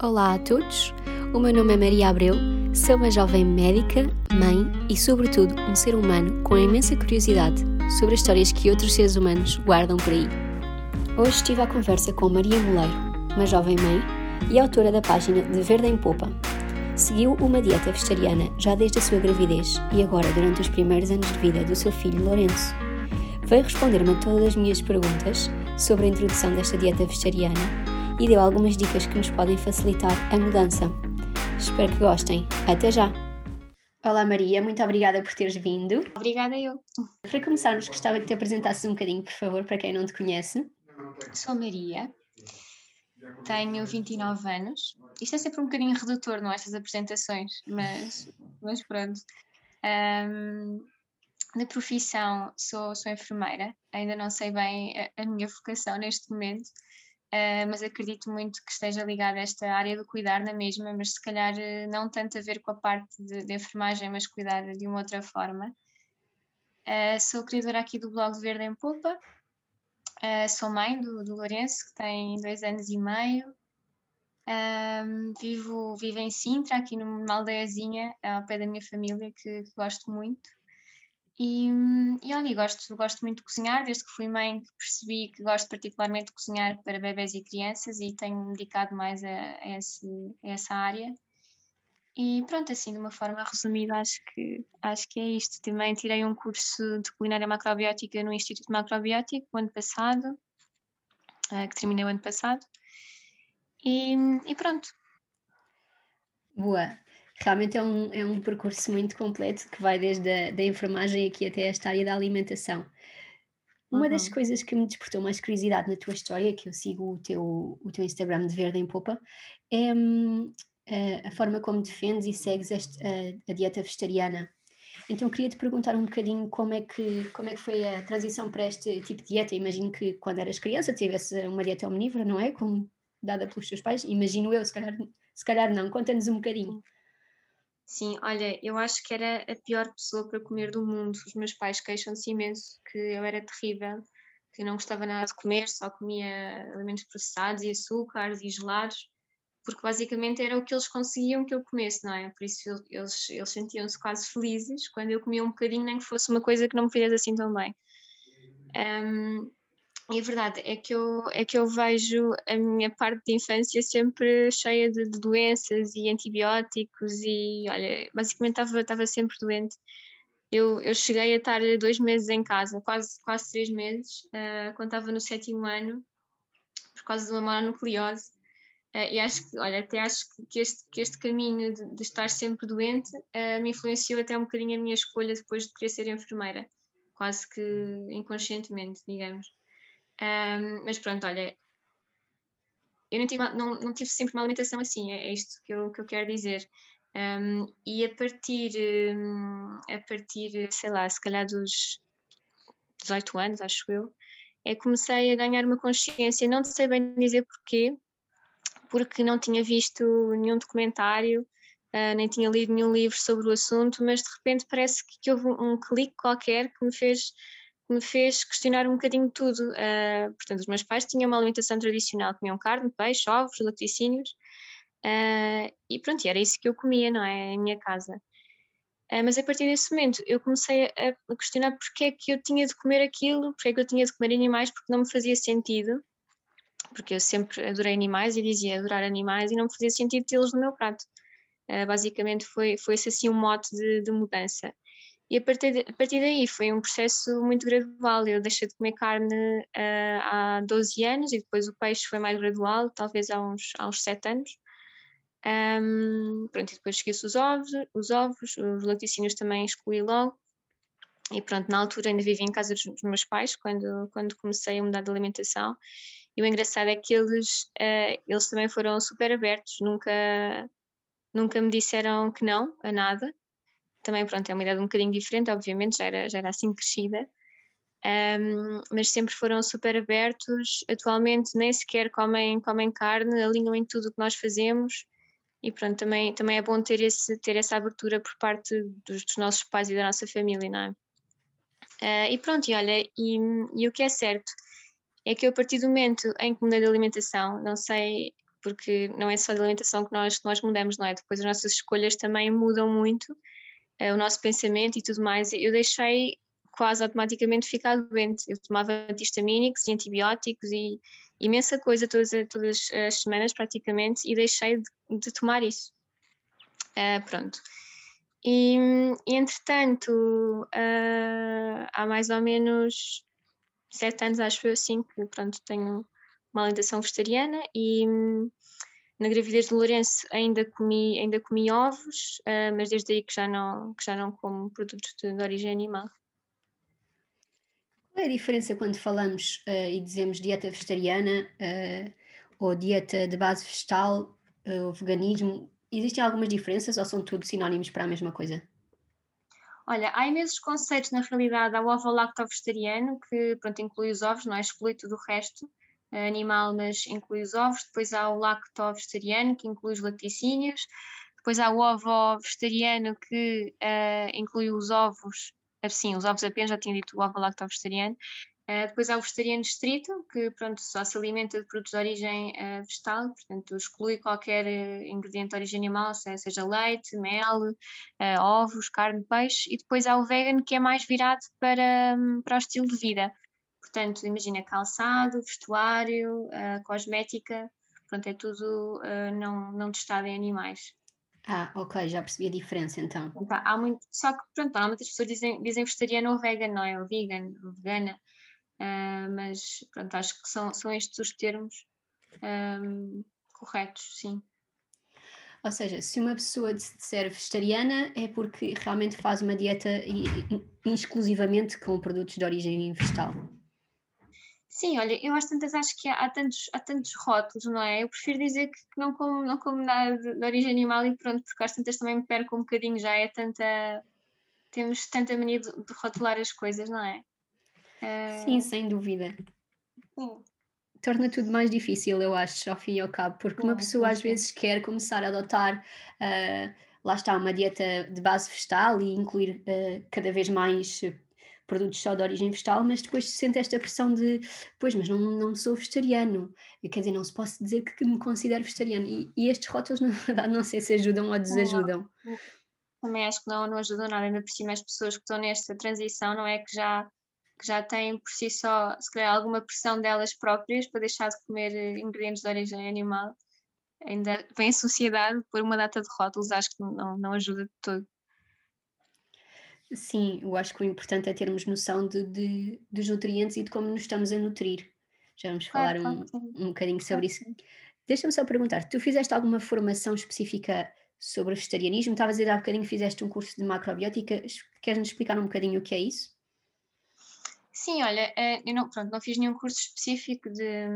Olá a todos, o meu nome é Maria Abreu, sou uma jovem médica, mãe e, sobretudo, um ser humano com imensa curiosidade sobre as histórias que outros seres humanos guardam por aí. Hoje estive à conversa com Maria Moleiro, uma jovem mãe e autora da página de Verde em Popa. Seguiu uma dieta vegetariana já desde a sua gravidez e agora durante os primeiros anos de vida do seu filho Lourenço. Veio responder-me a todas as minhas perguntas sobre a introdução desta dieta vegetariana e deu algumas dicas que nos podem facilitar a mudança. Espero que gostem. Até já! Olá Maria, muito obrigada por teres vindo. Obrigada eu. Para começarmos, gostava que te apresentasses um bocadinho, por favor, para quem não te conhece. Sou Maria, tenho 29 anos. Isto é sempre um bocadinho redutor, não é? Estas apresentações, mas, mas pronto. Um, na profissão, sou, sou enfermeira, ainda não sei bem a, a minha vocação neste momento, Uh, mas acredito muito que esteja ligada a esta área do cuidar na mesma, mas se calhar uh, não tanto a ver com a parte de, de enfermagem, mas cuidar de uma outra forma. Uh, sou criadora aqui do blog Verde em Popa, sou mãe do, do Lourenço, que tem dois anos e meio. vivo, vivo em Sintra, aqui numa aldeiazinha ao pé da minha família, que, que gosto muito. E, e olha, gosto, gosto muito de cozinhar, desde que fui mãe percebi que gosto particularmente de cozinhar para bebés e crianças e tenho-me dedicado mais a, a, esse, a, essa área. E pronto, assim, de uma forma resumida, acho que, acho que é isto. Também tirei um curso de culinária macrobiótica no Instituto Macrobiótico o ano passado, uh, que terminei o ano passado. E, e pronto. Boa realmente é um, é um percurso muito completo que vai desde a da enfermagem aqui até esta área da alimentação. Uma uhum. das coisas que me despertou mais curiosidade na tua história, que eu sigo o teu, o teu Instagram de Verde em Popa, é hum, a, a, forma como defendes e segues este, a, a, dieta vegetariana. Então queria te perguntar um bocadinho como é, que, como é que foi a transição para este tipo de dieta. Imagino que quando eras criança tivesse uma dieta omnívora, não é? Como dada pelos teus pais. Imagino eu, se calhar, se calhar não. Conta-nos um bocadinho. Sim, olha, eu acho que era a pior pessoa para comer do mundo. Os meus pais queixam-se imenso que eu era terrível, que não gostava nada de comer, só comia alimentos processados e açúcares e gelados, porque basicamente era o que eles conseguiam que eu comesse, não é? Por isso eles, eles sentiam-se quase felizes quando eu comia um bocadinho, nem que fosse uma coisa que não me fizesse assim tão bem. Um, e a verdade é que eu, é que eu vejo a minha parte de infância sempre cheia de, de doenças e antibióticos e, olha, basicamente estava, estava sempre doente. Eu, eu cheguei a estar dois meses em casa, quase, quase três meses, uh, quando estava no sétimo ano, por causa de uma mononucleose. Uh, e acho que, olha, até acho que este, que este caminho de, de estar sempre doente uh, me influenciou até um bocadinho a minha escolha depois de querer ser enfermeira, quase que inconscientemente, digamos. Um, mas pronto, olha, eu não tive, não, não tive sempre uma alimentação assim, é, é isto que eu, que eu quero dizer. Um, e a partir, um, a partir, sei lá, se calhar dos 18 anos, acho eu, é comecei a ganhar uma consciência, não sei bem dizer porquê, porque não tinha visto nenhum documentário, uh, nem tinha lido nenhum livro sobre o assunto, mas de repente parece que, que houve um clique qualquer que me fez me fez questionar um bocadinho tudo. Uh, portanto, os meus pais tinham uma alimentação tradicional, comiam carne, peixe, ovos, laticínios, uh, e pronto, era isso que eu comia, não é? Em minha casa. Uh, mas a partir desse momento eu comecei a, a questionar porque é que eu tinha de comer aquilo, porque é que eu tinha de comer animais, porque não me fazia sentido, porque eu sempre adorei animais e dizia adorar animais e não me fazia sentido tê-los no meu prato. basicamente foi, foi esse assim um mote de, de mudança. E a partir, de, a partir daí foi um processo muito gradual. Eu deixei de comer carne uh, há 12 anos e depois o peixe foi mais gradual, talvez há uns, há uns 7 anos. Um, pronto, e depois esqueci os ovos, os ovos, os laticínios também excluí logo. E pronto, na altura ainda vivia em casa dos, dos meus pais quando, quando comecei a mudar de alimentação. E o engraçado é que eles, uh, eles também foram super abertos, nunca, nunca me disseram que não a nada também pronto, é uma idade um bocadinho diferente, obviamente, já era, já era assim crescida, um, mas sempre foram super abertos, atualmente nem sequer comem, comem carne, alinham em tudo o que nós fazemos e pronto, também, também é bom ter, esse, ter essa abertura por parte dos, dos nossos pais e da nossa família, não é? Uh, e pronto, e olha, e, e o que é certo é que eu a partir do momento em que mudei de alimentação, não sei porque não é só de alimentação que nós, que nós mudamos, não é? Depois as nossas escolhas também mudam muito, o nosso pensamento e tudo mais. Eu deixei quase automaticamente ficar doente. Eu tomava antihistamínicos e antibióticos e imensa coisa todas, todas as semanas praticamente e deixei de, de tomar isso. Uh, pronto. E, e entretanto, uh, há mais ou menos sete anos, acho eu assim, que pronto, tenho uma alimentação vegetariana e na gravidez de Lourenço ainda comi, ainda comi ovos, uh, mas desde aí que já não, que já não como produtos de, de origem animal. Qual é a diferença quando falamos uh, e dizemos dieta vegetariana uh, ou dieta de base vegetal ou veganismo? Existem algumas diferenças ou são tudo sinónimos para a mesma coisa? Olha, há imensos conceitos na realidade. Há o ovo lacto vegetariano, que pronto, inclui os ovos, não é? Exclui tudo o resto animal, mas inclui os ovos. Depois há o lacto vegetariano, que inclui os laticínios. Depois há o ovo vegetariano, que uh, inclui os ovos, sim, os ovos apenas, já tinha dito o ovo lacto vegetariano. Uh, depois há o vegetariano estrito, que pronto, só se alimenta de produtos de origem uh, vegetal, portanto exclui qualquer uh, ingrediente de origem animal, seja leite, mel, ovos, carne, peixe. E depois há o vegan, que é mais virado para, um, para o estilo de vida. Portanto, imagina calçado, vestuário, cosmética, pronto, é tudo não, não testado em animais. Ah, ok, já percebi a diferença então. Há muito, só que pronto, há muitas pessoas dizem, dizem vegetariano ou vegan, não é? Ou vegan, ou vegana. Uh, mas pronto, acho que são, são estes os termos um, corretos, sim. Ou seja, se uma pessoa disser vegetariana é porque realmente faz uma dieta exclusivamente com produtos de origem vegetal. Sim, olha, eu às tantas acho que há, há, tantos, há tantos rótulos, não é? Eu prefiro dizer que não como, não como nada de, de origem animal e pronto, porque às tantas também me perco um bocadinho, já é tanta. Temos tanta mania de, de rotular as coisas, não é? Sim, sem dúvida. Sim. Torna tudo mais difícil, eu acho, ao fim e ao cabo, porque uma pessoa às vezes quer começar a adotar, uh, lá está, uma dieta de base vegetal e incluir uh, cada vez mais produtos só de origem vegetal, mas depois sente esta pressão de, pois, mas não, não sou vegetariano, quer dizer, não se posso dizer que me considero vegetariano, e, e estes rótulos, na verdade, não sei se ajudam ou desajudam. Também acho que não, não ajudam nada, ainda por cima as pessoas que estão nesta transição, não é que já que já têm por si só, se calhar, alguma pressão delas próprias para deixar de comer eh, ingredientes de origem animal, ainda vem a sociedade por uma data de rótulos, acho que não, não ajuda de todo. Sim, eu acho que o importante é termos noção de, de, dos nutrientes e de como nos estamos a nutrir. Já vamos falar um, um bocadinho sobre isso. Deixa-me só perguntar, tu fizeste alguma formação específica sobre vegetarianismo? Estavas a dizer há bocadinho que fizeste um curso de macrobiótica. Queres-nos explicar um bocadinho o que é isso? Sim, olha, eh, eu não, pronto, não fiz nenhum curso específico de,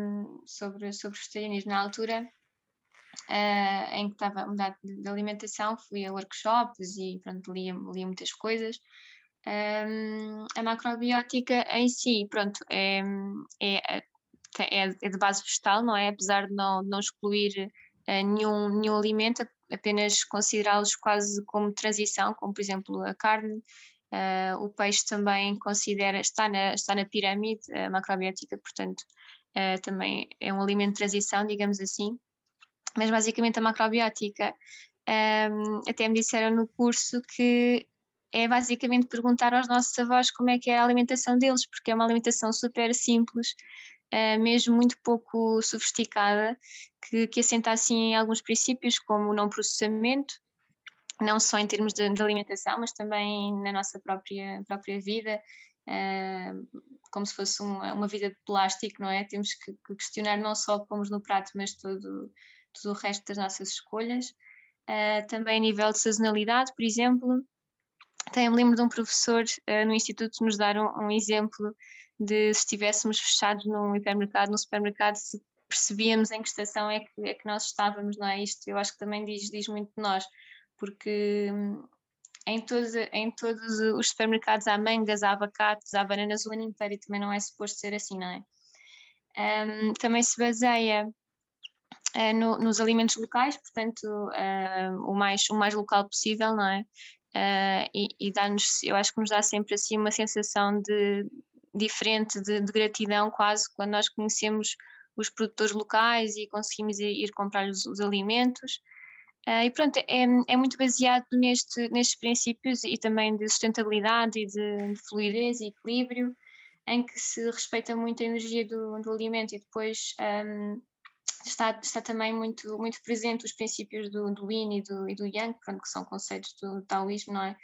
sobre, sobre vegetarianismo na altura uh, em que estava a mudar de, alimentação, fui a workshops e pronto, lia, muitas coisas. Um, a macrobiótica em si, pronto, é, é, é, é, de base vegetal, não é? Apesar de não, não excluir uh, nenhum, nenhum alimento, apenas considerá-los quase como transição, como por exemplo a carne, Uh, o peixe também considera, está na, está na pirâmide macrobiótica, portanto, uh, também é um alimento de transição, digamos assim. Mas basicamente a macrobiótica, um, até me disseram no curso que é basicamente perguntar aos nossos avós como é que é a alimentação deles, porque é uma alimentação super simples, mesmo muito pouco sofisticada, que, que assenta assim em alguns princípios, como o não processamento, não só em termos de, de alimentação, mas também na nossa própria, própria vida, uh, como se fosse uma, uma, vida de plástico, não é? Temos que, que, questionar não só o que pomos no prato, mas todo, todo o resto das nossas escolhas. Uh, também a nível de sazonalidade, por exemplo, até me lembro de um professor uh, no Instituto nos dar um, um, exemplo de se estivéssemos fechados num hipermercado, num supermercado, se percebíamos em que estação é que, é que nós estávamos, não é? Isto eu acho que também diz, diz muito de nós porque hum, em todos, em todos os supermercados há mangas, há abacates, há bananas o ano inteiro e também não é suposto ser assim, não é? Um, também se baseia no, nos alimentos locais, portanto, uh, o, mais, o mais local possível, não é? Uh, e, e dá-nos, eu acho que nos dá sempre assim uma sensação de diferente, de, de, gratidão quase, quando nós conhecemos os produtores locais e conseguimos ir, ir comprar os, os alimentos. Uh, e pronto, é, é muito baseado neste, nestes princípios e também de sustentabilidade e de, de, fluidez e equilíbrio, em que se respeita muito a energia do, do alimento e depois um, está, está também muito, muito presente os princípios do, do Yin e do, e do Yang, pronto, que são conceitos do taoísmo, não é?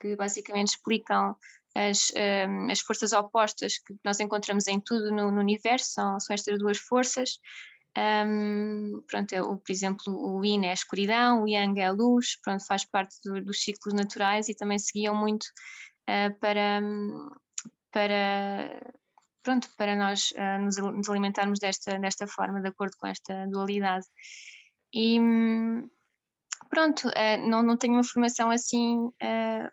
Que basicamente explicam as, um, as forças opostas que nós encontramos em tudo no, no universo, são, são estas duas forças, um, pronto, é, o, por exemplo, o Yin é a escuridão, o Yang é a luz, pronto, faz parte do, dos ciclos naturais e também seguiam muito uh, para, para, pronto, para nós uh, nos, alimentarmos desta, desta forma, de acordo com esta dualidade. E pronto, uh, não, não tenho uma formação assim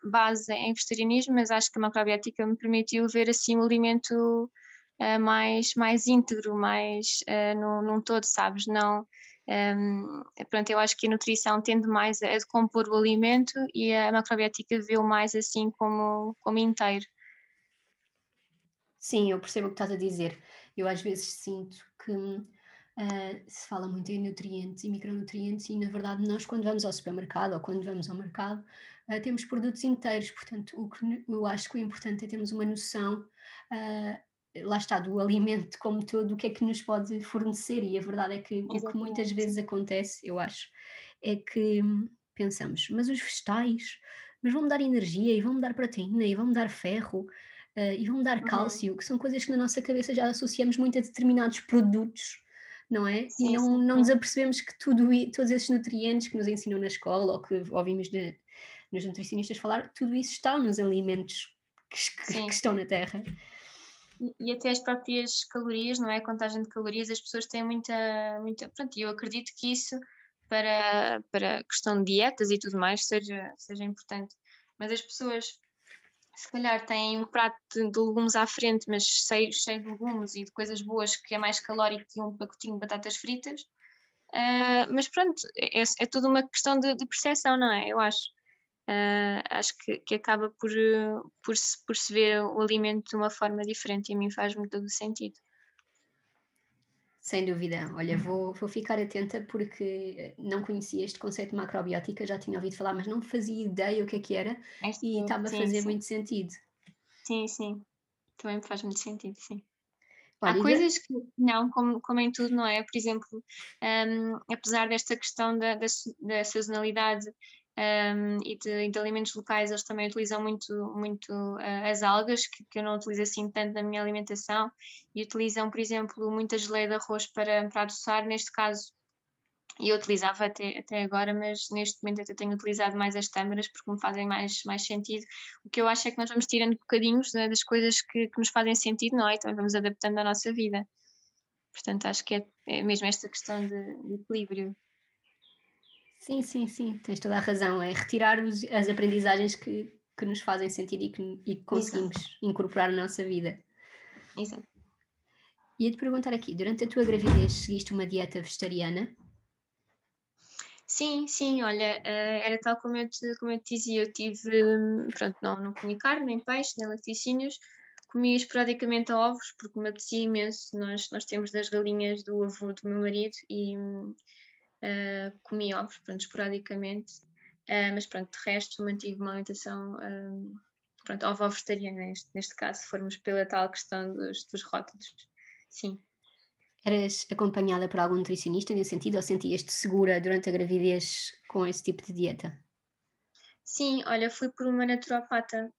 base em vegetarianismo, mas acho que a macrobiótica me permitiu ver assim o alimento uh, mais, mais íntegro, mais uh, num, num todo, sabes? Não, um, pronto, eu acho que a nutrição tende mais a decompor o alimento e a macrobiótica vê-o mais assim como, como inteiro. Sim, eu percebo o que estás a dizer. Eu às vezes sinto que uh, se fala muito em nutrientes e micronutrientes e na verdade nós quando vamos ao supermercado ou quando vamos ao mercado uh, temos produtos inteiros, portanto o que eu acho que o importante é termos uma noção uh, lá está, do alimento como todo, o que é que nos pode fornecer, e a verdade é que Exatamente. o que muitas vezes acontece, eu acho, é que pensamos, mas os vegetais, mas vão-me dar energia, e vão-me dar proteína, e vão-me dar ferro, uh, e vão-me dar uhum. cálcio, que são coisas que na nossa cabeça já associamos muito a determinados produtos, não é? Sim, e não, sim, não nos apercebemos que tudo, todos esses nutrientes que nos ensinam na escola, ou que ouvimos de, nos nutricionistas falar, tudo isso está nos alimentos que, que, que estão na Terra e até as próprias calorias, não é? A contagem de calorias, as pessoas têm muita, muita. Pronto, eu acredito que isso para, para a questão de dietas e tudo mais seja, seja importante. Mas as pessoas, se calhar, têm um prato de, legumes à frente, mas cheio, cheio de legumes e de coisas boas, que é mais calórico que um pacotinho de batatas fritas. Uh, mas pronto, é, é tudo uma questão de, de percepção, não é? Eu acho uh, acho que, que acaba por, por, se, por se ver o alimento de uma forma diferente e a mim faz muito todo sentido. Sem dúvida. Olha, vou, vou ficar atenta porque não conhecia este conceito de macrobiótica, já tinha ouvido falar, mas não fazia ideia o que é que era é, sim, e estava a fazer sim. muito sentido. Sim, sim. Também faz muito sentido, sim. Há coisas que não, como, como em tudo, não é? Por exemplo, um, apesar desta questão da, da, da sazonalidade um, e, de, de, alimentos locais, eles também utilizam muito, muito uh, as algas, que, que, eu não utilizo assim tanto na minha alimentação, e utilizam, por exemplo, muita geleia de arroz para, para adoçar, neste caso, eu utilizava até, até agora, mas neste momento eu tenho utilizado mais as tâmaras porque me fazem mais, mais sentido. O que eu acho é que nós vamos tirando bocadinhos né, das coisas que, que, nos fazem sentido, não é? Então vamos adaptando à nossa vida. Portanto, acho que é, é mesmo esta questão de, de equilíbrio. Sim, sim, sim, tens toda a razão. É retirar os, as aprendizagens que, que nos fazem sentido e que, e que conseguimos Exato. incorporar na nossa vida. Exato. Ia-te perguntar aqui, durante a tua gravidez seguiste uma dieta vegetariana? Sim, sim, olha, eh, era tal como eu te, como eu te dizia, eu tive, pronto, não, não comi carne, nem peixe, nem laticínios, comia esporadicamente ovos, porque me apetecia imenso, nós, nós temos das galinhas do avô do meu marido e uh, comi ovos, pronto, esporadicamente, uh, mas pronto, de resto mantive uma alimentação, um, pronto, ovo vegetariana neste, neste caso, se formos pela tal questão dos, dos rótulos, sim. Eras acompanhada por algum nutricionista nesse sentido ou sentias-te segura durante a gravidez com esse tipo de dieta? Sim, olha, fui por uma naturopata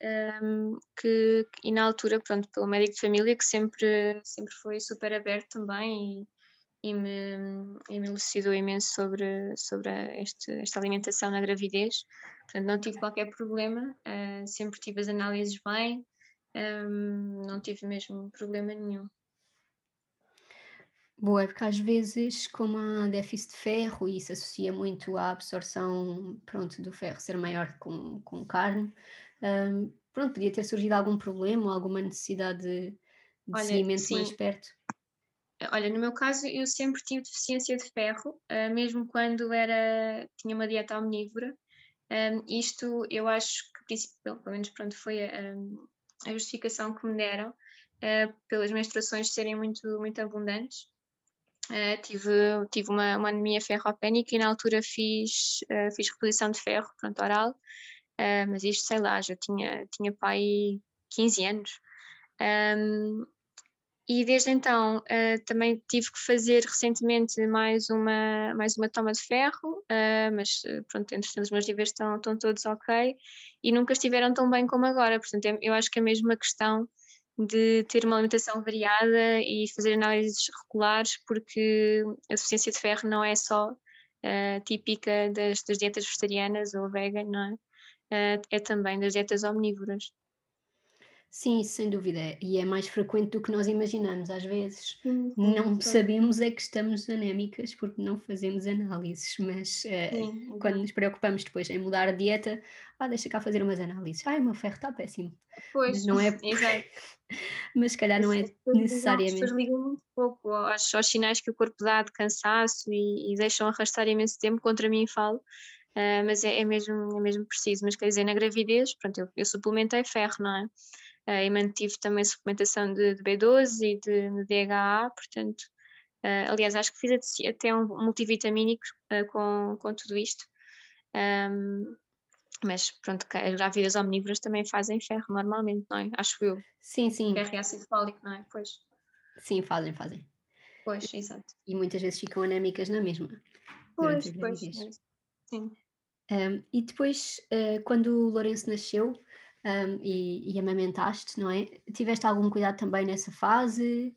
um, que, e na altura, pronto, pelo médico de família que sempre, sempre foi super aberto também e, me, e me elucidou imenso sobre, sobre este, esta alimentação na gravidez. Portanto, não tive qualquer problema, uh, sempre tive as análises bem, um, não tive mesmo problema nenhum. Boa, porque às vezes, como há déficit de ferro e isso associa muito à absorção pronto, do ferro ser maior com, com carne, um, pronto, podia ter surgido algum problema ou alguma necessidade de, de Olha, seguimento sim. mais perto. Olha, no meu caso, eu sempre tive deficiência de ferro, uh, mesmo quando era, tinha uma dieta omnívora. Um, isto eu acho que, pelo menos, pronto, foi a, a justificação que me deram uh, pelas menstruações serem muito, muito abundantes. Uh, tive tive uma, uma anemia ferropénica e na altura fiz, fiz reposição de ferro, pronto, oral, mas isto sei lá, já tinha, tinha pai 15 anos. Um, e desde então uh, também tive que fazer recentemente mais uma, mais uma toma de ferro, uh, mas pronto, entretanto os meus níveis estão, estão todos ok e nunca estiveram tão bem como agora. Portanto, eu acho que é mesmo uma questão de ter uma alimentação variada e fazer análises regulares, porque a deficiência de ferro não é só uh, típica das, das, dietas vegetarianas ou vegan, não é? É também das dietas omnívoras. Sim, sem dúvida. E é mais frequente do que nós imaginamos. Às vezes uhum, não sabemos é que estamos anémicas porque não fazemos análises, mas uh, quando nos preocupamos depois em mudar a dieta, ah, deixa cá fazer umas análises. Ai, o meu ferro está péssimo. Pois, não é. Exato. mas se calhar não é necessariamente. As pessoas ligam muito pouco aos, aos, sinais que o corpo dá de cansaço e, e deixam arrastar imenso tempo. Contra mim falo. Uh, mas é, é, mesmo, é mesmo preciso. Mas quer dizer, na gravidez, pronto, eu, eu suplementei ferro, não é? Uh, e mantive também suplementação de, de B12 e de, de DHA, portanto, uh, aliás, acho que fiz até um multivitamínico uh, com, com tudo isto. Um, mas pronto, as grávidas omnívoras também fazem ferro normalmente, não é? Acho eu. Sim, sim. Ferro e ácido fólico, não é? Pois. Sim, fazem, fazem. Pois, exato. E muitas vezes ficam anémicas na mesma. Pois, pois. Sim. Um, e depois, uh, quando o Lourenço nasceu, um, e, e amamentaste, não é? Tiveste algum cuidado também nessa fase?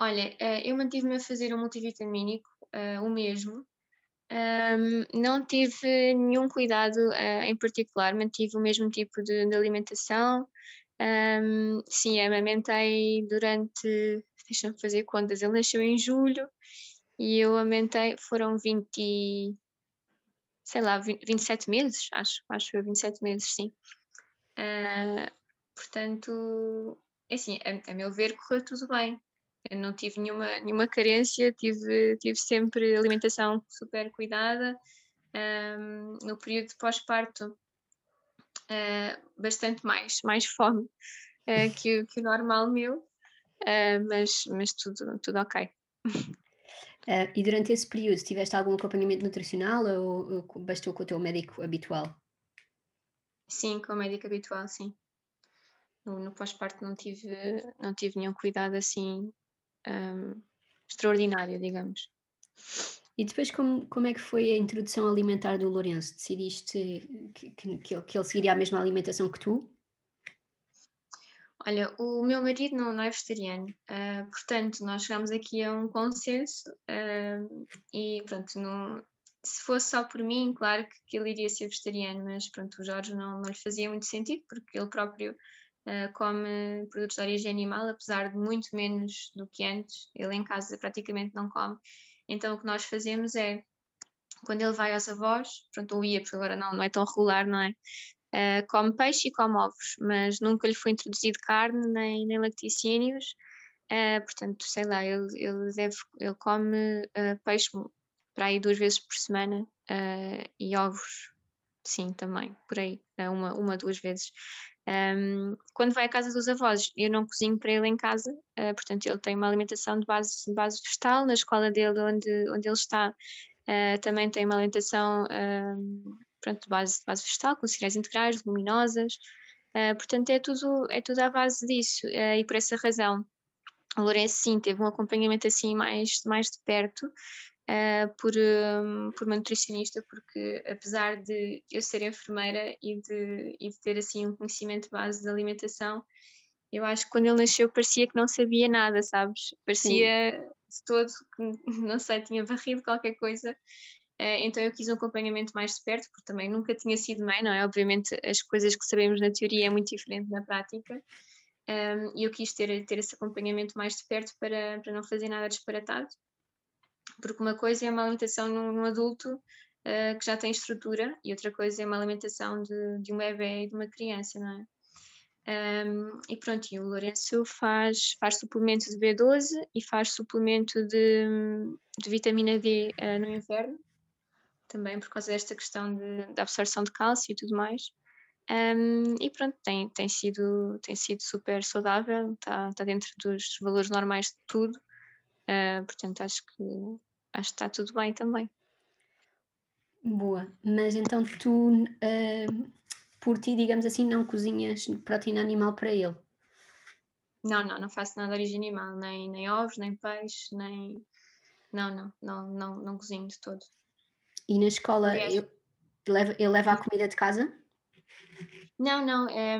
Olha, eh, eu mantive-me a fazer um multivitamínico, uh, o mesmo. Não tive nenhum cuidado uh, em particular, mantive o mesmo tipo de, de alimentação. Sim, amamentei durante, deixa-me fazer contas, ele nasceu em julho e eu amamentei, foram 20, sei lá, 27 meses, acho, acho eu, 27 meses, sim. Uh, portanto, é assim, a, a, meu ver, correu tudo bem. Eu não tive nenhuma, nenhuma carência, tive, tive sempre alimentação super cuidada. Um, no período pós-parto, uh, bastante mais, mais fome uh, que, que o normal meu, mas, mas tudo, tudo ok. Uh, e durante esse período, tiveste algum acompanhamento nutricional ou, ou bastou com o teu médico habitual? Sim, com o médico habitual, sim. No, no pós-parto não tive, não tive nenhum cuidado assim um, extraordinário, digamos. E depois, como, como é que foi a introdução alimentar do Lourenço? Decidiste que, que, que, ele, que ele seguiria a mesma alimentação que tu? Olha, o meu marido não, não é vegetariano, uh, portanto, nós chegamos aqui a um consenso uh, e pronto, não, se fosse só por mim, claro que, que, ele iria ser vegetariano, mas pronto, o Jorge não, não lhe fazia muito sentido porque ele próprio uh, come produtos de origem animal, apesar de muito menos do que antes, ele em casa praticamente não come. Então o que nós fazemos é quando ele vai aos avós, pronto, ou ia, porque agora não, não é tão regular, não é? Uh, come peixe e come ovos, mas nunca lhe foi introduzido carne nem, nem laticínios. Uh, portanto, sei lá, ele, ele, deve, ele come uh, peixe para aí duas vezes por semana e ovos, sim, também, por aí, uma, uma duas vezes. Um, quando vai à casa dos avós, eu não cozinho para ele em casa, portanto, ele tem uma alimentação de base, de base vegetal. Na escola dele, onde, onde ele está, também tem uma alimentação pronto, de base, base vegetal, com cereais integrais, luminosas, uh, portanto é tudo, é tudo à base disso, uh, e por essa razão o Lourenço sim teve um acompanhamento assim mais, mais de perto, uh, por, um, por uma nutricionista, porque apesar de eu ser enfermeira e de, e de ter assim um conhecimento base de alimentação, eu acho que quando ele nasceu parecia que não sabia nada, sabes? Parecia Sim. de todo que, não sei, tinha varrido qualquer coisa então eu quis um acompanhamento mais de perto, porque também nunca tinha sido mãe, não é? Obviamente as coisas que sabemos na teoria é muito diferente na prática. E eu quis ter, ter esse acompanhamento mais de perto para, para não fazer nada disparatado. Porque uma coisa é uma alimentação num, num adulto uh, que já tem estrutura e outra coisa é uma alimentação de, de um bebê e de uma criança, não é? Um, e pronto, e o Lourenço faz, faz suplemento de B12 e faz suplemento de, de vitamina D uh, no inverno também por causa desta questão de, da absorção de cálcio e tudo mais. Um, e pronto, tem, tem, sido, tem sido super saudável, está tá dentro dos valores normais de tudo. Uh, portanto, acho que, acho que está tudo bem também. Boa, mas então tu, uh, por ti, digamos assim, não cozinhas proteína animal para ele? Não, não, não faço nada de origem animal, nem, nem ovos, nem peixe, nem. Não, não, não, não, não cozinho de todo. E na escola ele, leva, ele leva a comida de casa? Não, não, é,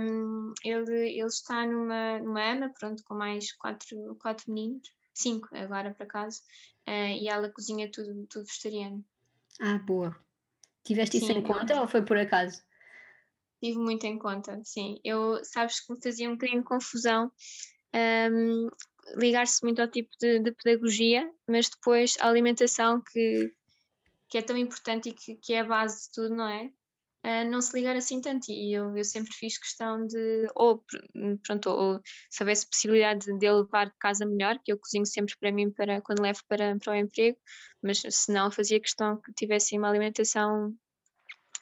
ele, ele está numa, numa ama, pronto, com mais quatro, quatro meninos, cinco agora para casa, uh, e ela cozinha tudo, tudo vegetariano. Ah, boa. Tiveste sim, isso em conta ou foi por acaso? Tive muito em conta, sim. Eu, sabes que me fazia um bocadinho de confusão um, ligar-se muito ao tipo de, de, pedagogia, mas depois a alimentação que, que é tão importante e que, que é a base de tudo, não é? Uh, não se ligar assim tanto. E eu, eu sempre fiz questão de, ou pronto, ou se houvesse possibilidade de levar de casa melhor, que eu cozinho sempre para mim para quando levo para, para o emprego, mas se não, fazia questão que tivessem uma alimentação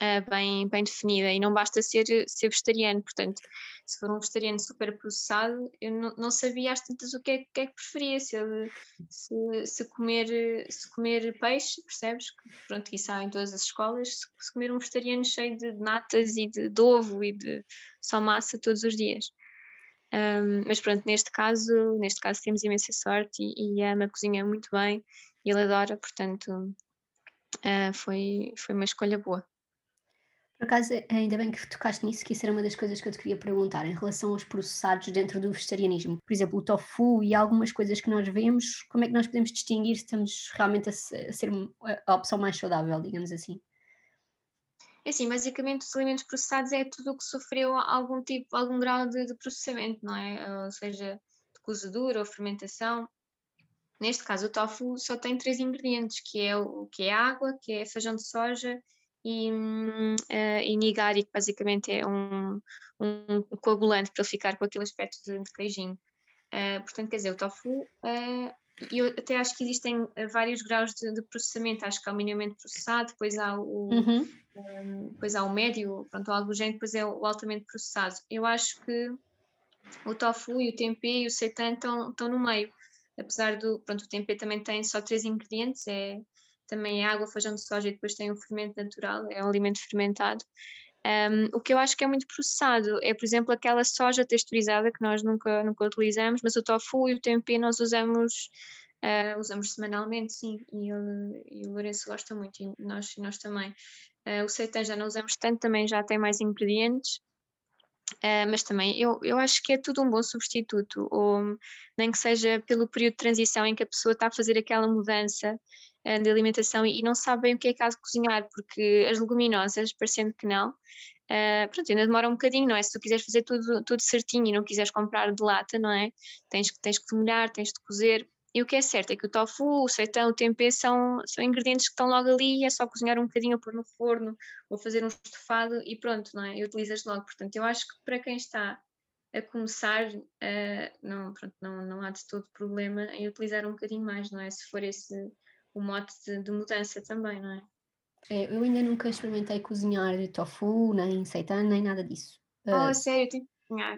uh, bem, bem definida e não basta ser, ser vegetariano. Portanto, se for um vegetariano super processado, eu não, sabia às tantas o que é, que, é que preferia, se, ele, se, se, comer, se comer peixe, percebes? Pronto, isso há em todas as escolas, se, se comer um vegetariano cheio de natas e de, de ovo e de só massa todos os dias. Um, mas pronto, neste caso, neste caso temos imensa sorte e, e a cozinha muito bem e ele adora, portanto uh, foi, foi uma escolha boa. Por acaso, ainda bem que tocaste nisso, que isso era uma das coisas que eu te queria perguntar em relação aos processados dentro do vegetarianismo. Por exemplo, o tofu e algumas coisas que nós vemos, como é que nós podemos distinguir se estamos realmente a ser a opção mais saudável, digamos assim? É assim, basicamente os alimentos processados é tudo o que sofreu algum tipo, algum grau de, de processamento, não é? Ou seja, de cozedura ou fermentação. Neste caso, o tofu só tem três ingredientes, que é o que é água, que é feijão de soja e, uh, e nigari, que basicamente é um, um, coagulante para ele ficar com aquele aspecto de, de queijinho. Uh, portanto, quer dizer, o tofu, uh, eu até acho que existem vários graus de, de, processamento, acho que há o minimamente processado, depois há o, uhum. um, depois há o médio, pronto, algo do género, depois é o altamente processado. Eu acho que o tofu e o tempê e o seitan estão, estão no meio, apesar do, pronto, o tempê também tem só três ingredientes, é também é água, feijão de soja e depois tem um fermento natural, é um alimento fermentado. Um, o que eu acho que é muito processado é, por exemplo, aquela soja texturizada que nós nunca, nunca utilizamos, mas o tofu e o tempê nós usamos, uh, usamos semanalmente, sim, e, ele, e o Lourenço gosta muito, e nós, nós também. Uh, o seitan já não usamos tanto, também já tem mais ingredientes, uh, mas também eu, eu acho que é tudo um bom substituto, ou nem que seja pelo período de transição em que a pessoa está a fazer aquela mudança eh, de alimentação e não sabem o que é de cozinhar, porque as leguminosas, parecendo que não, uh, pronto, ainda demora um bocadinho, não é? Se tu quiseres fazer tudo, tudo certinho e não quiseres comprar de lata, não é? Tens, tens que molhar, tens de cozer. E o que é certo é que o tofu, o seitão, o tempê são, são ingredientes que estão logo ali, é só cozinhar um bocadinho, pôr no forno, ou fazer um estofado e pronto, não é? E utilizas logo. Portanto, eu acho que para quem está a começar, uh, não, pronto, não, não há de todo problema em utilizar um bocadinho mais, não é? Se for esse o mote de, de, mudança também, não é? é? Eu ainda nunca experimentei cozinhar tofu, nem seitan, nem nada disso. Oh, uh, sério, tenho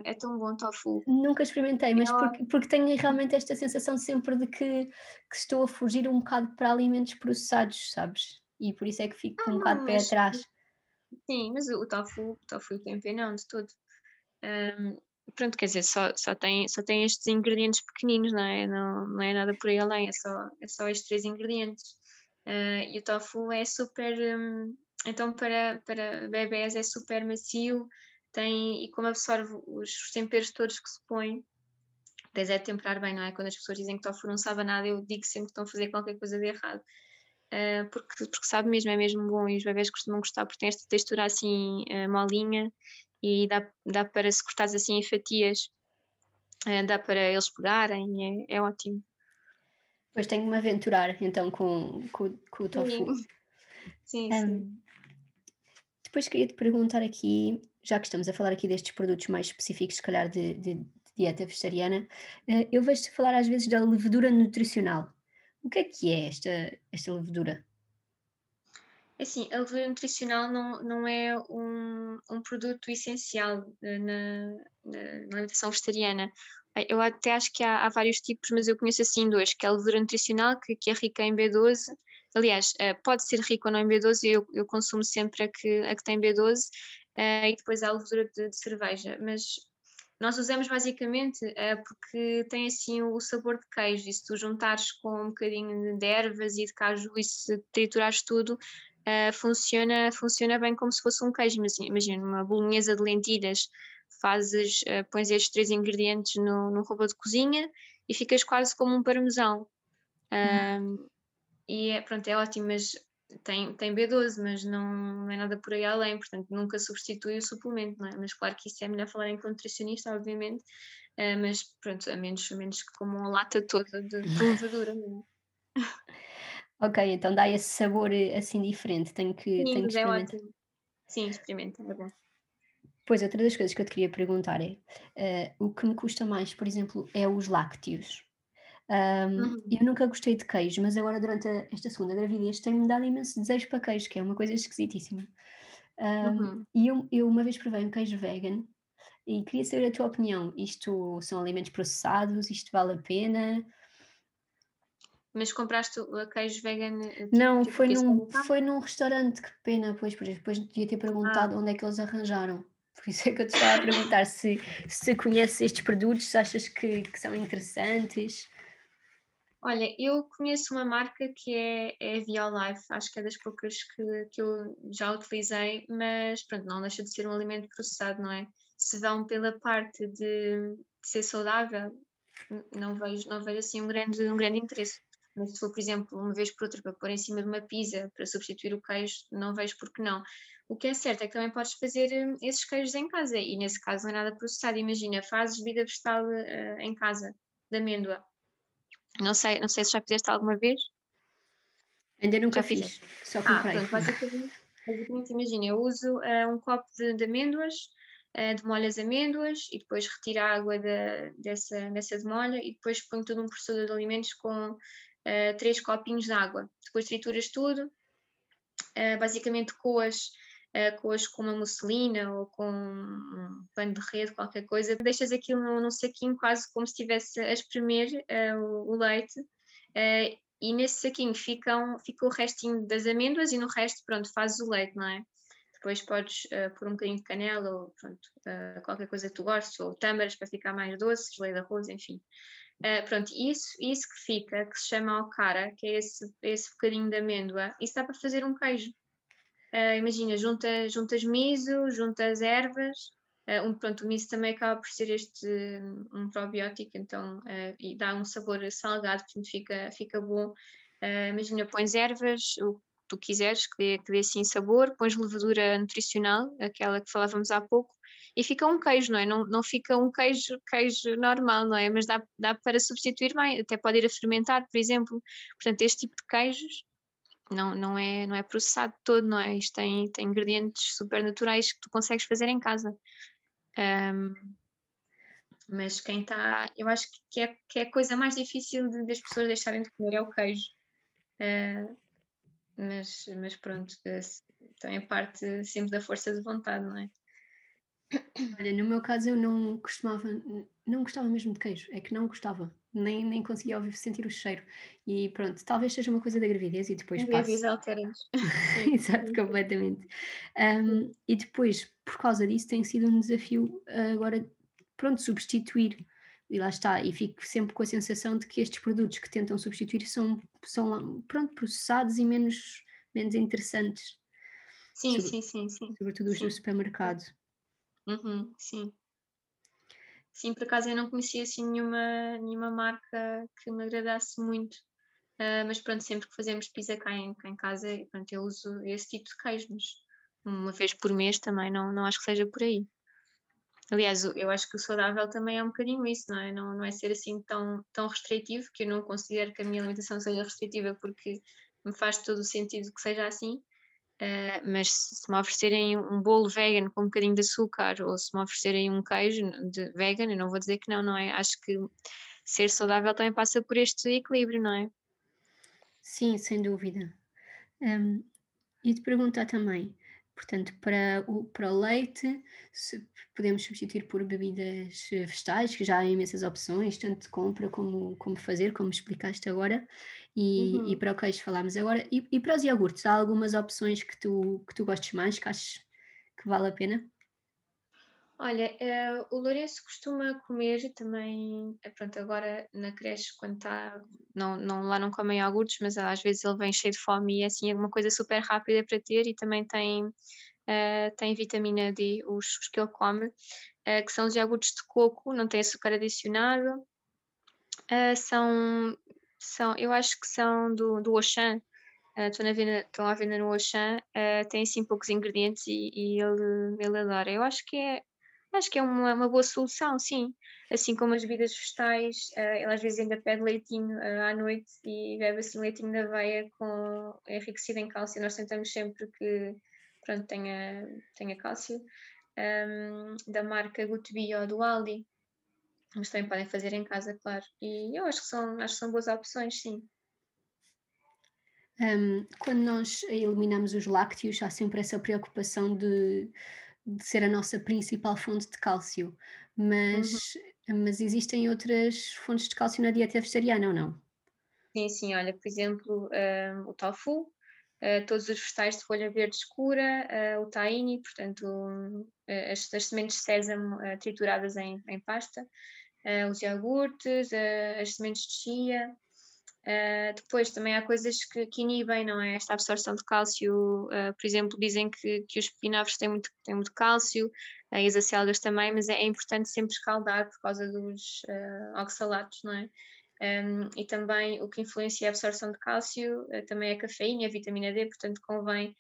é tão bom tofu. Nunca experimentei, mas porque, porque tenho realmente esta sensação sempre de que, que, estou a fugir um bocado para alimentos processados, sabes? E por isso é que fico ah, um bocado pé atrás. Sim, mas o tofu, o tofu e o tempê não, de todo. Um, pronto, quer dizer, só, só, tem, só tem estes ingredientes pequeninos, não é? Não, não é nada por aí além, é só, é só estes três ingredientes. Uh, e o tofu é super, um, então para, para bebés é super macio, tem, e como absorve os temperos todos que se põe, tens é temperar bem, não é? Quando as pessoas dizem que tofu não sabe nada, eu digo sempre que estão a fazer qualquer coisa de errado. Uh, porque, porque sabe mesmo, é mesmo bom e os bebés costumam gostar porque tem esta textura assim uh, molinha e dá, dá para se cortares assim em fatias, eh, dá para eles pegarem, é, é ótimo. Depois tenho que me aventurar então com, com, com o tofu. Sim, sim. Um, depois queria te perguntar aqui, já que estamos a falar aqui destes produtos mais específicos, se calhar de, de, de dieta vegetariana, uh, eu vejo-te falar às vezes da levedura nutricional. O que é que é esta, esta levedura? É assim, a levedura nutricional não, não é um, um produto essencial na, na, na, alimentação vegetariana. Eu até acho que há, há, vários tipos, mas eu conheço assim dois, que é a levedura nutricional, que, que é rica em B12. Aliás, uh, pode ser rica ou não em B12, eu, eu consumo sempre a que, a que tem B12, uh, e depois há a levedura de, de cerveja. Mas nós usamos basicamente uh, porque tem assim o, sabor de queijo, e se tu juntares com um bocadinho de ervas e de caju e se triturares tudo, uh, funciona, funciona bem como se fosse um queijo. Imagina uma bolonhesa de lentilhas, fazes, uh, pões estes três ingredientes no, no robô de cozinha e ficas quase como um parmesão. Hum. e é, pronto, é ótimo, mas tem, tem B12, mas não, não, é nada por aí além, portanto nunca substitui o suplemento, não é? Mas claro que isso é melhor falar em nutricionista, obviamente, uh, mas pronto, a menos, a menos que como uma lata toda de, de levadura. ok, então dá esse sabor eh, assim diferente, tenho que, Sim, tenho que é experimentar. É ótimo. Sim, experimenta, é bom. Pois, outra das coisas que eu te queria perguntar é, uh, o que me custa mais, por exemplo, é os lácteos. Um, uhum. Eu nunca gostei de queijo, mas agora durante a, esta segunda gravidez tem-me dado imenso desejo para queijo, que é uma coisa esquisitíssima. Um, uhum. E eu, eu, uma vez provei um queijo vegan e queria saber a tua opinião. Isto são alimentos processados? Isto vale a pena? Mas compraste o queijo vegan? Eh, tipo, Não, tipo, foi, num, foi num restaurante, que pena, pois, depois devia ter perguntado ah. onde é que eles arranjaram. Por isso é que eu te estava a perguntar se, se conheces estes produtos, se achas que, que são interessantes. Olha, eu conheço uma marca que é, é a Violife, acho que é das poucas que, que eu já utilizei, mas pronto, não deixa de ser um alimento processado, não é? Se vão pela parte de, de ser saudável, não vejo, não vejo assim um grande, um grande interesse. Mas se for, por exemplo, uma vez por outra para pôr em cima de uma pizza para substituir o queijo, não vejo porque não. O que é certo é que também podes fazer hum, esses queijos em casa e nesse caso não é nada processado. Imagina, fazes bebida vegetal uh, em casa, de amêndoa não sei, não sei se já fizeste alguma vez. Ainda nunca já fiz, só ah, comprei. Ah, pronto, basicamente, basicamente imagina, eu uso uh, um copo de, de amêndoas, uh, demolho as amêndoas e depois retiro a água da, dessa, dessa demolha e depois ponho tudo num processador de alimentos com uh, três copinhos de água. Depois trituras tudo, uh, basicamente coas uh, coas com uma musselina ou com um pano de rede, qualquer coisa, deixas aquilo num, num saquinho quase como se estivesse a espremer uh, o, o, leite uh, e nesse saquinho ficam, fica o restinho das amêndoas e no resto, pronto, fazes o leite, não é? Depois podes pôr um bocadinho de canela ou pronto, qualquer coisa que tu gostes, ou tâmaras para ficar mais doce, geleia de arroz, enfim. Uh, pronto, isso, isso que fica, que se chama alcara, que é esse, esse bocadinho de amêndoa, isso dá para fazer um queijo. Uh, imagina, junta, juntas miso, juntas ervas, uh, um, pronto, o miso também acaba por ser este um probiótico, então, uh, e dá um sabor salgado, portanto fica, fica bom. imagina, pões ervas, o que tu quiseres, que dê, que dê assim sabor, pões levadura nutricional, aquela que falávamos há pouco, e fica um queijo, não é? Não, não fica um queijo, queijo normal, não é? Mas dá, dá para substituir bem, até pode ir a fermentar, por exemplo. Portanto, este tipo de queijos não, não, é, não é processado todo, não é? Isto tem, tem ingredientes super naturais que tu consegues fazer em casa. Um, mas quem está, eu acho que é, que é a coisa mais difícil de, das pessoas deixarem de comer é o queijo. Uh, mas, mas pronto, também parte sempre da força de vontade, não é? Olha, no meu caso eu não costumava, não gostava mesmo de queijo, é que não gostava nem, nem conseguia ouvir, sentir o cheiro. E pronto, talvez seja uma coisa da gravidez e depois Gravidez altera-nos. Exato, completamente. Um, e depois, por causa disso, tem sido um desafio agora, pronto, substituir. E lá está, e fico sempre com a sensação de que estes produtos que tentam substituir são, são pronto, processados e menos, menos interessantes. Sim, Sobre, sim, sim, sim. Sobretudo os sim. do supermercado. Uhum, sim. Sim, por acaso eu não conhecia assim nenhuma, nenhuma marca que me agradasse muito. Uh, mas pronto, sempre que fazemos pizza cá em, cá em casa, pronto, eu uso esse tipo de queijo, mas uma vez por mês também não, não acho que seja por aí. Aliás, eu acho que o saudável também é um bocadinho isso, não é? Não, não é ser assim tão, tão restritivo, que eu não considero que a minha alimentação seja restritiva porque me faz todo o sentido que seja assim, Uh, mas se me oferecerem um bolo vegan com um bocadinho de açúcar ou se me oferecerem um queijo de vegan, eu não vou dizer que não, não é? Acho que ser saudável também passa por este equilíbrio, não é? Sim, sem dúvida. Um, e te perguntar também, Portanto, para o, para o leite, podemos substituir por bebidas vegetais, que já há imensas opções, tanto de compra como, como fazer, como explicaste agora. E, uhum. e para o queijo falámos agora. E, e, para os iogurtes, há algumas opções que tu, que tu gostes mais, que achas que vale a pena? Olha, uh, o Lourenço costuma comer também, eh, pronto, agora na creche, quando está, não, não, lá não comem iogurtes, mas às vezes ele vem cheio de fome e é assim, é uma coisa super rápida para ter e também tem, uh, tem vitamina D, os, os que ele come, que são os iogurtes de coco, não tem açúcar adicionado, são, são, eu acho que são do, do Auchan, estão, uh, venda, à venda no Auchan, uh, tem assim poucos ingredientes e, e, ele, ele adora. Eu acho que é, Acho que é uma, uma boa solução, sim. Assim como as bebidas vegetais, uh, ele às vezes ainda pede leitinho uh, à noite e bebe assim leitinho da aveia com, enriquecido em cálcio. Nós tentamos sempre que pronto, tenha, tenha cálcio. Um, da marca Gut Bio do Aldi. Mas também podem fazer em casa, claro. E eu acho que são, acho que são boas opções, sim. Um, quando nós eliminamos os lácteos, há sempre essa preocupação de de ser a nossa principal fonte de cálcio, mas, uhum. mas existem outras fontes de cálcio na dieta vegetariana ou não? Sim, sim, olha, por exemplo, um, o tofu, uh, todos os vegetais de folha verde escura, uh, o tahini, portanto, um, as, as, sementes de sésamo uh, trituradas em, em pasta, os iogurtes, as sementes de chia, Uh, depois também há coisas que, que, inibem, não é? Esta absorção de cálcio, uh, por exemplo, dizem que, que os pepinavos têm muito, têm muito cálcio, uh, e as acelgas também, mas é, é, importante sempre escaldar por causa dos oxalatos, não é? Um, e também o que influencia a absorção de cálcio também é a cafeína, a vitamina D, portanto convém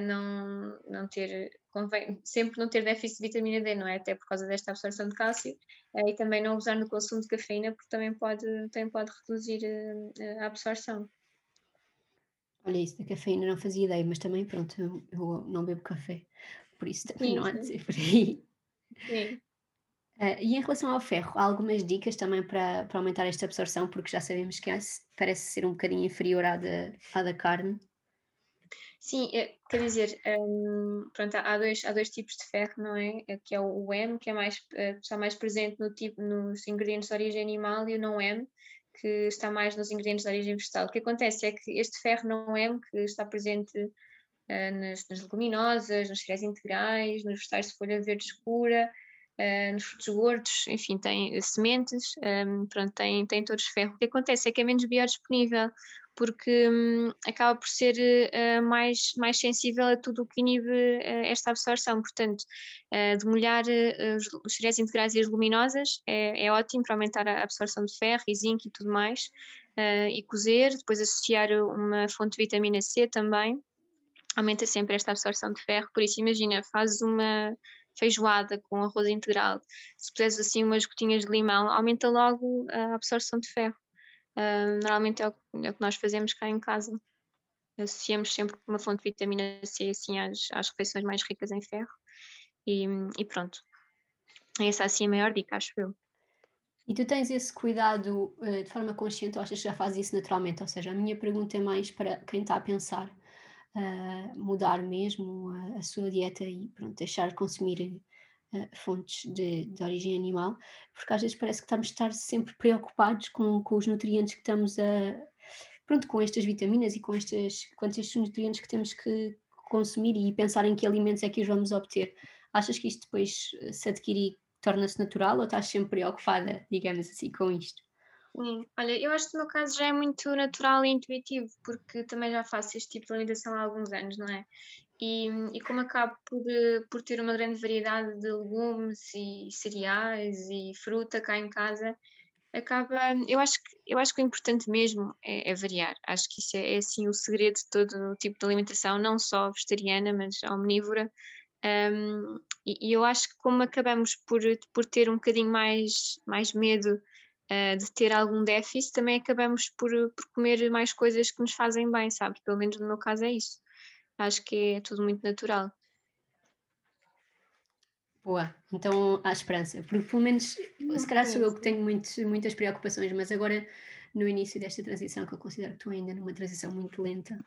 não, não ter, convém sempre não ter déficit de vitamina D, não é? Até por causa desta absorção de cálcio eh, e também não usar no consumo de cafeína porque também pode, também pode reduzir eh, a absorção. Olha, isso da cafeína não fazia ideia, mas também pronto, eu, eu não bebo café, por isso também sim, não há de ser por aí. Sim. Uh, e em relação ao ferro, há algumas dicas também para, para aumentar esta absorção, porque já sabemos que parece ser um bocadinho inferior à da, à da carne. Sim, é, quer dizer, um, pronto, há dois, há dois tipos de ferro, não é? é que é o M, que é mais, eh, está mais presente no tipo, nos ingredientes de origem animal, e o não M, que está mais nos ingredientes de origem vegetal. O que acontece é que este ferro não M, que está presente uh, nas, nas, leguminosas, nos cereais integrais, nos vegetais de folha verde escura, uh, nos frutos gordos, enfim, tem sementes, um, pronto, tem, tem todos ferro. O que acontece é que é menos biodisponível porque hum, acaba por ser uh, mais, mais sensível a tudo o que inibe uh, esta absorção. Portanto, uh, demolhar os, os cereais integrais e as luminosas é, é, ótimo para aumentar a absorção de ferro e zinco e tudo mais, e cozer, depois associar uma fonte de vitamina C também, aumenta sempre esta absorção de ferro. Por isso, imagina, fazes uma feijoada com arroz integral, se puseres assim umas gotinhas de limão, aumenta logo a absorção de ferro. Normalmente é o, é o, que nós fazemos cá em casa. Associamos sempre uma fonte de vitamina C assim, às, às refeições mais ricas em ferro. E, e pronto. Essa é assim a maior dica, acho eu. E tu tens esse cuidado uh, de forma consciente ou achas que já fazes isso naturalmente? Ou seja, a minha pergunta é mais para quem está a pensar uh, mudar mesmo a, a, sua dieta e pronto, deixar de consumir fontes de, de, origem animal, porque às vezes parece que estamos estar sempre preocupados com, com os nutrientes que estamos a. Pronto, com estas vitaminas e com estes, com estes nutrientes que temos que consumir e pensar em que alimentos é que os vamos obter. Achas que isto depois se adquirir torna-se natural ou estás sempre preocupada, digamos assim, com isto? Sim, olha, eu acho que no meu caso já é muito natural e intuitivo, porque também já faço este tipo de alimentação há alguns anos, não é? E, e como acabo por, por ter uma grande variedade de legumes e cereais e fruta cá em casa, acaba. Eu acho que, eu acho que o importante mesmo é, é variar. Acho que isso é, é assim o segredo de todo o tipo de alimentação, não só vegetariana, mas omnívora. Um, e, e, eu acho que como acabamos por, por ter um bocadinho mais, mais medo uh, de ter algum déficit, também acabamos por, por comer mais coisas que nos fazem bem, sabe? Pelo menos no meu caso é isso. Acho que é tudo muito natural. Boa, então há esperança, porque pelo menos, se calhar sou eu que tenho muitos, muitas preocupações, mas agora no início desta transição, que eu considero que estou ainda numa transição muito lenta,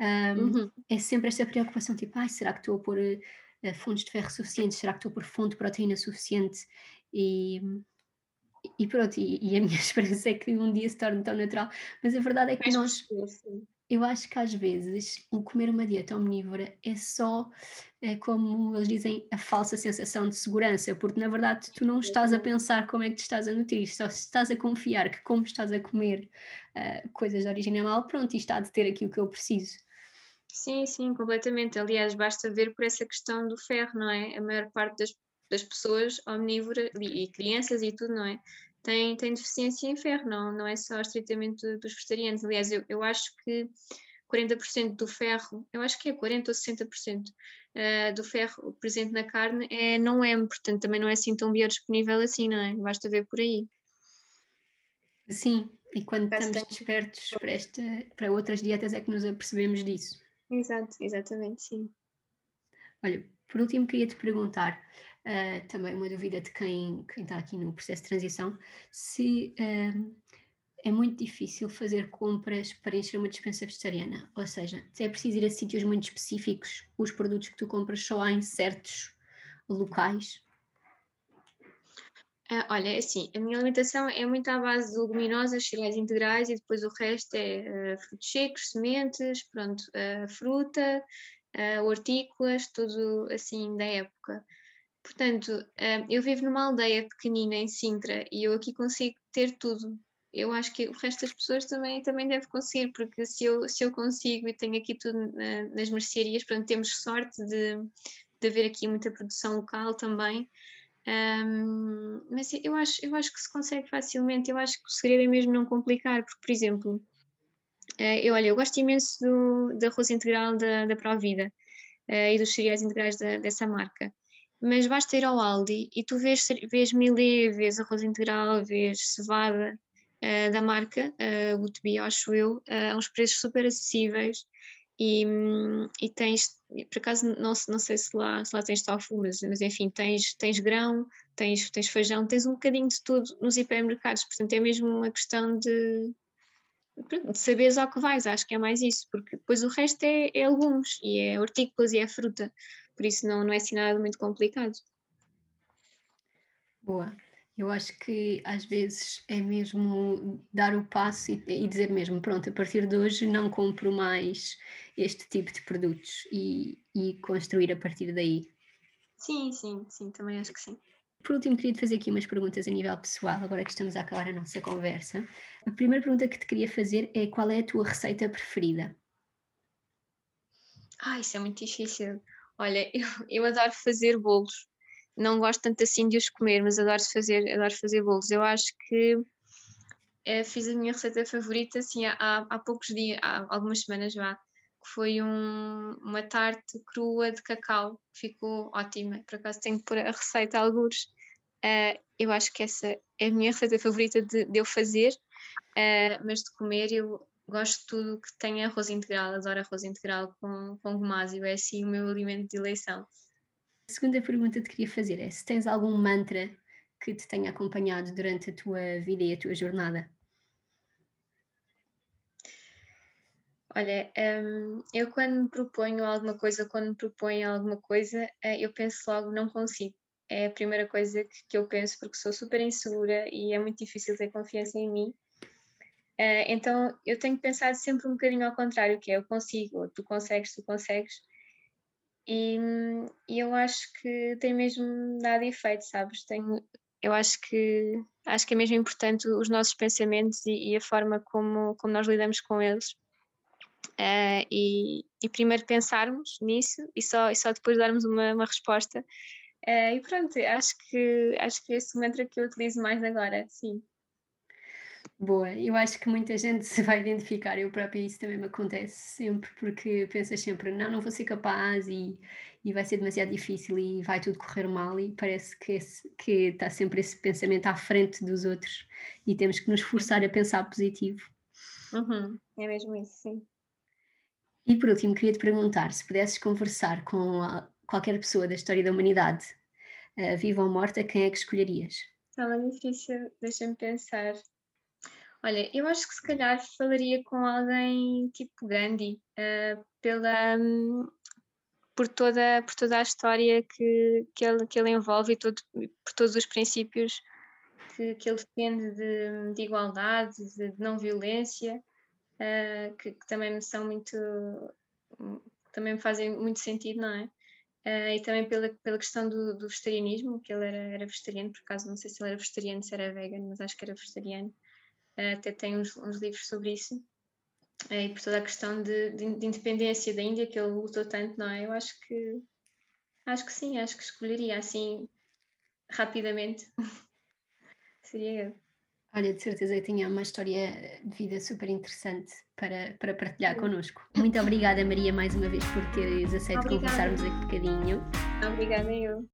um, uhum. é sempre esta preocupação, tipo, ai, será que estou a pôr uh, fontes de ferro suficientes? Será que estou a pôr fonte de proteína suficiente? E, e pronto, e, e, a minha esperança é que um dia se torne tão natural, mas a verdade é que mas nós... Sim eu acho que às vezes o comer uma dieta omnívora é só, é como eles dizem, a falsa sensação de segurança, porque na verdade tu não estás a pensar como é que te estás a nutrir, só estás a confiar que como estás a comer uh, coisas de origem animal, pronto, isto está de ter aqui o que eu preciso. Sim, sim, completamente. Aliás, basta ver por essa questão do ferro, não é? A maior parte das, das pessoas omnívoras e crianças e tudo, não é? Tem, tem deficiência em ferro, não, não é só estritamente dos vegetarianos. Aliás, eu, eu acho que 40% do ferro, eu acho que é 40% ou 60% uh, eh, do ferro presente na carne é, não é, portanto também não é assim tão biodisponível assim, não é? Basta ver por aí. Sim, e quando Bastante. estamos despertos para, esta, para outras dietas é que nos apercebemos disso. Exato, exatamente, sim. Olha, por último queria te perguntar, uh, também uma dúvida de quem, quem está aqui no processo de transição, se uh, é muito difícil fazer compras para encher uma dispensa vegetariana, ou seja, se é preciso ir a sítios muito específicos, os produtos que tu compras só há em certos locais? Uh, olha, é assim, a minha alimentação é muito à base de leguminosas, cereais integrais e depois o resto é uh, frutos secos, sementes, pronto, uh, fruta, hortícolas, tudo assim da época. Portanto, uh, eu vivo numa aldeia pequenina em Sintra e eu aqui consigo ter tudo. Eu acho que o resto das pessoas também, também deve conseguir, porque se eu, se eu consigo e tenho aqui tudo na, nas mercearias, portanto, temos sorte de, de haver aqui muita produção local também. Um, mas eu acho, eu acho que se consegue facilmente. Eu acho que o segredo é mesmo não complicar, porque, por exemplo, uh, eu, olha, eu gosto imenso do, do arroz integral da, da Provida uh, e dos cereais integrais da, dessa marca mas basta ir ao Aldi e tu vês, vês milê, vês arroz integral, vês cevada uh, da marca, uh, o Be, acho eu, uh, a uns preços super acessíveis e, um, e tens, por acaso não, não sei se lá, se lá tens tofu, mas, mas enfim, tens, tens grão, tens, tens feijão, tens um bocadinho de tudo nos hipermercados, portanto é mesmo uma questão de, de saberes ao que vais, acho que é mais isso, porque depois o resto é, é legumes e é hortícolas e é fruta por isso não, não é assim nada muito complicado. Boa. Eu acho que às vezes é mesmo dar o passo e, e, dizer mesmo, pronto, a partir de hoje não compro mais este tipo de produtos e, e construir a partir daí. Sim, sim, sim, também acho que sim. Por último, queria te fazer aqui umas perguntas a nível pessoal, agora que estamos a acabar a nossa conversa. A primeira pergunta que te queria fazer é qual é a tua receita preferida? Ah, isso é muito difícil. Olha, eu, eu adoro fazer bolos. Não gosto tanto assim de os comer, mas adoro fazer, adoro fazer bolos. Eu acho que é, fiz a minha receita favorita assim há, há poucos dias, há algumas semanas já, que foi um, uma tarte crua de cacau, ficou ótima. Por acaso tenho que pôr a receita a alguns. Uh, eu acho que essa é a minha receita favorita de, de eu fazer, uh, mas de comer eu gosto de tudo que tenha arroz integral, adoro arroz integral com, com gomásio, é assim o meu alimento de eleição. A segunda pergunta que te queria fazer é se tens algum mantra que te tenha acompanhado durante a tua vida e a tua jornada? Olha, um, eu quando me proponho alguma coisa, quando me proponho alguma coisa, eh, eu penso logo, não consigo. É a primeira coisa que, que eu penso, porque sou super insegura e é muito difícil ter confiança em mim. Uh, então eu tenho pensado sempre um bocadinho ao contrário, que é eu consigo, tu consegues, tu consegues. E, e eu acho que tem mesmo dado efeito, sabes? Tenho, eu acho que acho que é mesmo importante os nossos pensamentos e, e a forma como, como nós lidamos com eles. Uh, e, e, primeiro pensarmos nisso e só, e só depois darmos uma, uma resposta. Uh, e pronto, acho que acho que esse mantra que eu utilizo mais agora, sim. Boa, eu acho que muita gente se vai identificar, eu própria isso também me acontece sempre, porque pensas sempre, não, não vou ser capaz e, e vai ser demasiado difícil e vai tudo correr mal e parece que, esse, que está sempre esse pensamento à frente dos outros e temos que nos forçar a pensar positivo. Uhum, é mesmo isso, sim. E por último, queria te perguntar se pudesses conversar com qualquer pessoa da história da humanidade, uh, viva ou morta, quem é que escolherias? Está é difícil, deixa-me pensar. Olha, eu acho que se calhar falaria com alguém tipo Gandhi, uh, pela, um, por, toda, por toda a história que, que, ele, que ele envolve e todo, por todos os princípios que, que ele defende de, de igualdade, de, de, não violência, uh, que, que, também me são muito. também me fazem muito sentido, não é? Uh, e também pela, pela questão do, do, vegetarianismo, que ele era, era vegetariano, por acaso não sei se ele era vegetariano, se era vegan, mas acho que era vegetariano. Até tem uns, uns, livros sobre isso. Uh, e por toda a questão de, de, de, independência da Índia, que ele lutou tanto, não é? Eu acho que acho que sim, acho que escolheria assim rapidamente. Seria eu. Olha, de certeza que tinha uma história de vida super interessante para, para partilhar connosco. Muito obrigada, Maria, mais uma vez por teres aceito conversarmos aqui um bocadinho. Obrigada, eu.